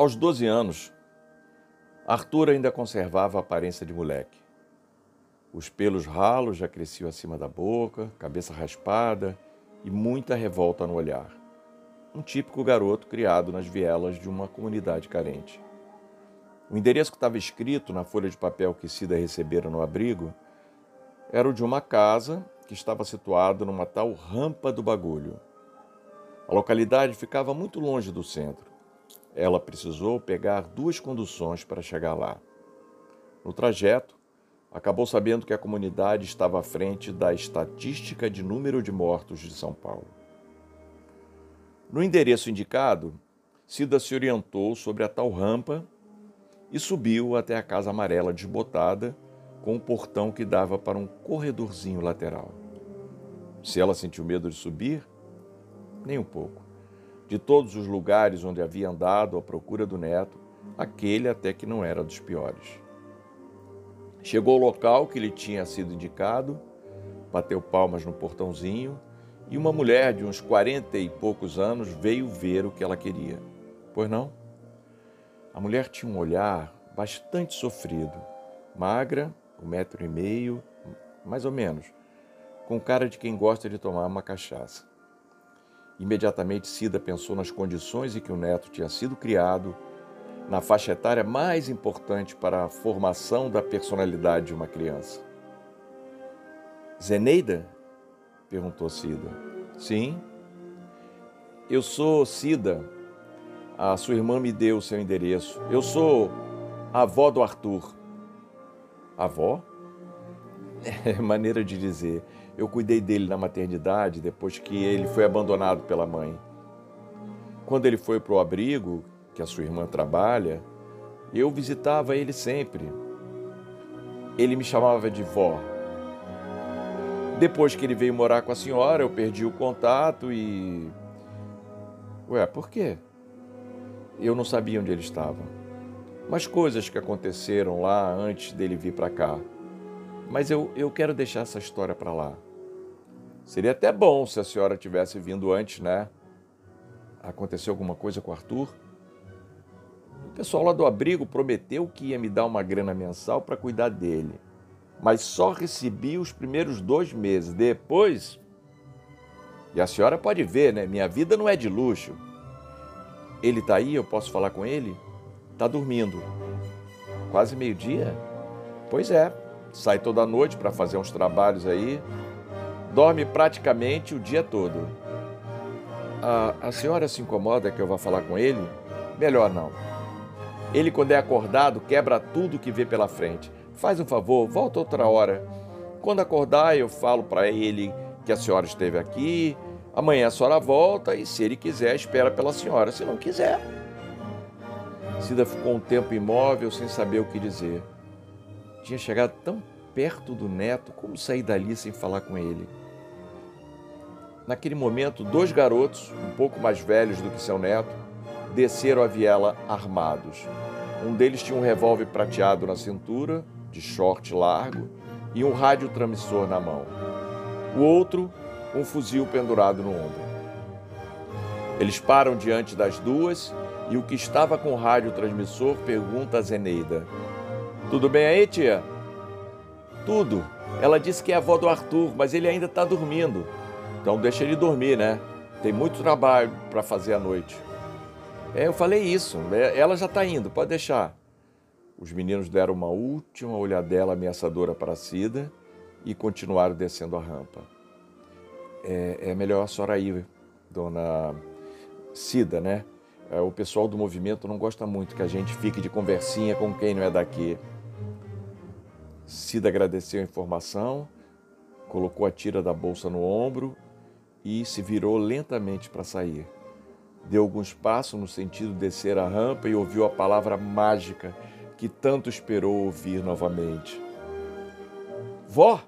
Aos 12 anos, Arthur ainda conservava a aparência de moleque. Os pelos ralos já cresciam acima da boca, cabeça raspada e muita revolta no olhar. Um típico garoto criado nas vielas de uma comunidade carente. O endereço que estava escrito na folha de papel que Cida recebera no abrigo era o de uma casa que estava situada numa tal rampa do bagulho. A localidade ficava muito longe do centro. Ela precisou pegar duas conduções para chegar lá. No trajeto, acabou sabendo que a comunidade estava à frente da estatística de número de mortos de São Paulo. No endereço indicado, Cida se orientou sobre a tal rampa e subiu até a casa amarela desbotada, com um portão que dava para um corredorzinho lateral. Se ela sentiu medo de subir, nem um pouco. De todos os lugares onde havia andado à procura do neto, aquele até que não era dos piores. Chegou ao local que lhe tinha sido indicado, bateu palmas no portãozinho e uma mulher de uns quarenta e poucos anos veio ver o que ela queria. Pois não? A mulher tinha um olhar bastante sofrido, magra, um metro e meio, mais ou menos, com cara de quem gosta de tomar uma cachaça. Imediatamente Cida pensou nas condições em que o neto tinha sido criado, na faixa etária mais importante para a formação da personalidade de uma criança. Zeneida? perguntou Cida. Sim. Eu sou Cida, a sua irmã me deu o seu endereço. Eu sou a avó do Arthur. Avó? É maneira de dizer. Eu cuidei dele na maternidade depois que ele foi abandonado pela mãe. Quando ele foi para o abrigo, que a sua irmã trabalha, eu visitava ele sempre. Ele me chamava de vó. Depois que ele veio morar com a senhora, eu perdi o contato e. Ué, por quê? eu não sabia onde ele estava. Mas coisas que aconteceram lá antes dele vir para cá. Mas eu, eu quero deixar essa história para lá. Seria até bom se a senhora tivesse vindo antes, né? Aconteceu alguma coisa com o Arthur? O pessoal lá do abrigo prometeu que ia me dar uma grana mensal para cuidar dele. Mas só recebi os primeiros dois meses. Depois. E a senhora pode ver, né? Minha vida não é de luxo. Ele está aí, eu posso falar com ele? Está dormindo. Quase meio-dia? Pois é, sai toda noite para fazer uns trabalhos aí. Dorme praticamente o dia todo. A, a senhora se incomoda que eu vá falar com ele? Melhor não. Ele, quando é acordado, quebra tudo que vê pela frente. Faz um favor, volta outra hora. Quando acordar, eu falo para ele que a senhora esteve aqui, Amanhã a senhora volta e, se ele quiser, espera pela senhora. Se não quiser. Cida ficou um tempo imóvel, sem saber o que dizer. Tinha chegado tão perto do neto, como sair dali sem falar com ele? Naquele momento, dois garotos, um pouco mais velhos do que seu neto, desceram a viela armados. Um deles tinha um revólver prateado na cintura, de short largo, e um rádio transmissor na mão. O outro um fuzil pendurado no ombro. Eles param diante das duas e o que estava com o rádio transmissor pergunta a Zeneida: Tudo bem aí, tia? Tudo. Ela disse que é a avó do Arthur, mas ele ainda está dormindo. Então deixa ele dormir, né? Tem muito trabalho para fazer à noite. É, eu falei isso. É, ela já está indo, pode deixar. Os meninos deram uma última olhadela ameaçadora para a Cida e continuaram descendo a rampa é, é melhor a senhora ir, dona Cida, né? É, o pessoal do movimento não gosta muito que a gente fique de conversinha com quem não é daqui. Cida agradeceu a informação, colocou a tira da bolsa no ombro e se virou lentamente para sair. Deu alguns passos no sentido de descer a rampa e ouviu a palavra mágica que tanto esperou ouvir novamente. Vó!